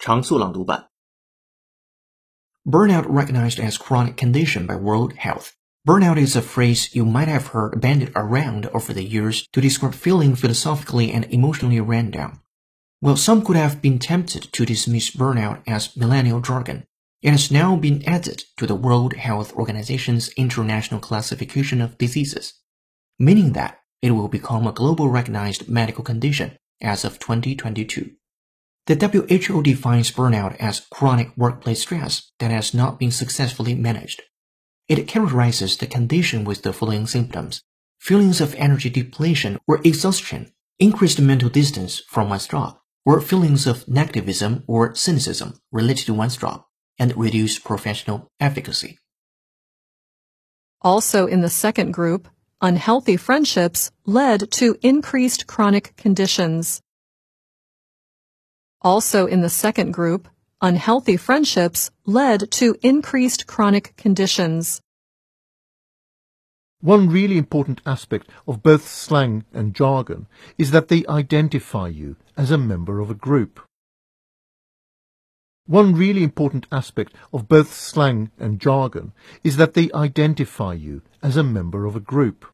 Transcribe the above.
常速朗读版。 Burnout recognized as chronic condition by World Health. Burnout is a phrase you might have heard bandied around over the years to describe feeling philosophically and emotionally ran down. While some could have been tempted to dismiss burnout as millennial jargon, it has now been added to the World Health Organization's International Classification of Diseases, meaning that it will become a global recognized medical condition as of 2022. The WHO defines burnout as chronic workplace stress that has not been successfully managed. It characterizes the condition with the following symptoms feelings of energy depletion or exhaustion, increased mental distance from one's job, or feelings of negativism or cynicism related to one's job, and reduced professional efficacy. Also in the second group, unhealthy friendships led to increased chronic conditions. Also in the second group, unhealthy friendships led to increased chronic conditions. One really important aspect of both slang and jargon is that they identify you as a member of a group. One really important aspect of both slang and jargon is that they identify you as a member of a group.